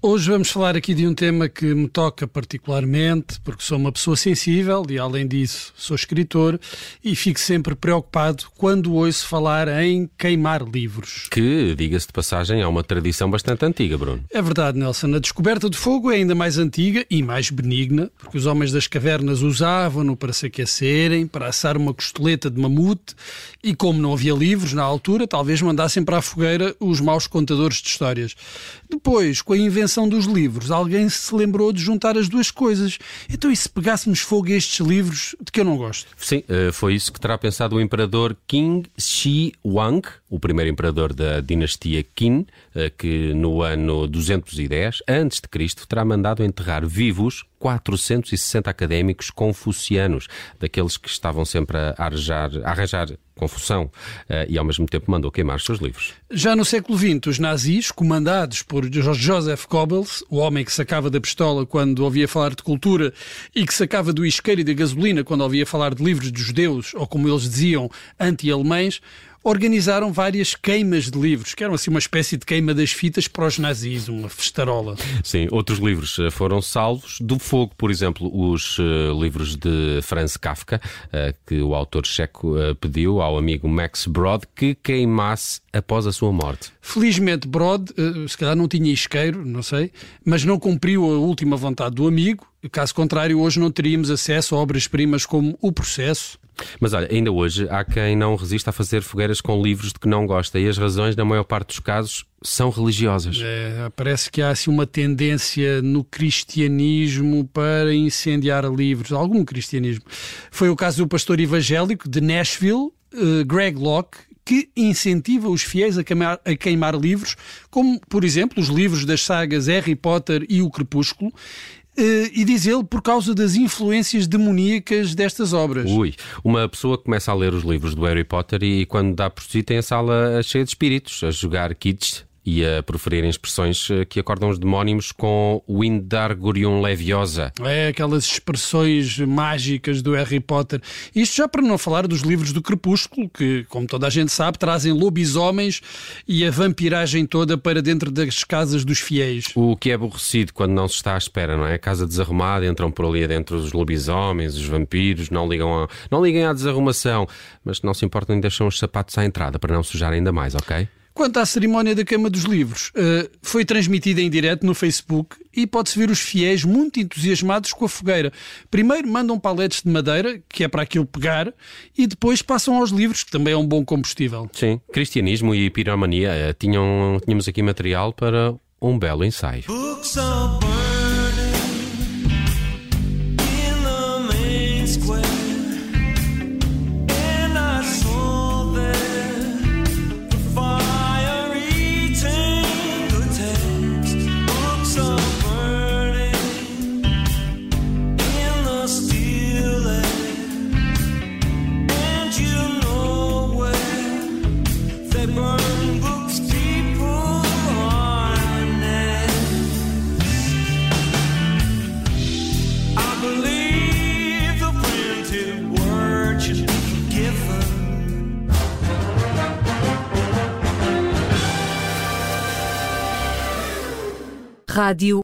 Hoje vamos falar aqui de um tema que me toca particularmente, porque sou uma pessoa sensível e, além disso, sou escritor e fico sempre preocupado quando ouço falar em queimar livros. Que, diga-se de passagem, é uma tradição bastante antiga, Bruno. É verdade, Nelson. A descoberta de fogo é ainda mais antiga e mais benigna, porque os homens das cavernas usavam-no para se aquecerem, para assar uma costeleta de mamute e, como não havia livros na altura, talvez mandassem para a fogueira os maus contadores de histórias. Depois, com a invenção invenção dos livros, alguém se lembrou de juntar as duas coisas. Então, e se pegássemos fogo a estes livros de que eu não gosto? Sim, eh, foi isso que terá pensado o imperador Qin Shi Huang, o primeiro imperador da dinastia Qin, eh, que no ano 210 a.C. terá mandado enterrar vivos 460 académicos confucianos, daqueles que estavam sempre a arranjar, a arranjar confusão eh, e ao mesmo tempo mandou queimar os seus livros. Já no século XX, os nazis, comandados por Joseph Goebbels, o homem que sacava da pistola quando ouvia falar de cultura e que sacava do isqueiro e da gasolina quando ouvia falar de livros de judeus, ou como eles diziam, anti-alemães, organizaram várias queimas de livros, que eram assim uma espécie de queima das fitas para os nazis, uma festarola. Sim, outros livros eh, foram salvos do fogo, por exemplo, os uh, livros de Franz Kafka, uh, que o autor checo uh, pediu ao amigo Max Brod que queimasse após a sua morte. Felizmente, Brod, se calhar não tinha isqueiro, não sei, mas não cumpriu a última vontade do amigo. Caso contrário, hoje não teríamos acesso a obras-primas como O Processo, mas olha, ainda hoje há quem não resista a fazer fogueiras com livros de que não gosta e as razões, na maior parte dos casos, são religiosas. É, parece que há assim uma tendência no cristianismo para incendiar livros, algum cristianismo. Foi o caso do pastor evangélico de Nashville, uh, Greg Locke, que incentiva os fiéis a queimar, a queimar livros, como, por exemplo, os livros das sagas Harry Potter e O Crepúsculo, e diz ele por causa das influências demoníacas destas obras. Ui, uma pessoa começa a ler os livros do Harry Potter e quando dá por si tem a sala cheia de espíritos, a jogar kits e a proferirem expressões eh, que acordam os demónimos com Windargurium Leviosa. É, aquelas expressões mágicas do Harry Potter. Isto já para não falar dos livros do Crepúsculo, que, como toda a gente sabe, trazem lobisomens e a vampiragem toda para dentro das casas dos fiéis. O que é aborrecido quando não se está à espera, não é? A casa desarrumada, entram por ali dentro os lobisomens, os vampiros, não ligam a... não liguem à desarrumação, mas não se importam em deixar os sapatos à entrada para não sujar ainda mais, ok? Quanto à cerimónia da queima dos livros, uh, foi transmitida em direto no Facebook e pode-se ver os fiéis muito entusiasmados com a fogueira. Primeiro mandam paletes de madeira, que é para aquilo pegar, e depois passam aos livros, que também é um bom combustível. Sim, cristianismo e piromania. Uh, tinham, tínhamos aqui material para um belo ensaio. Rádio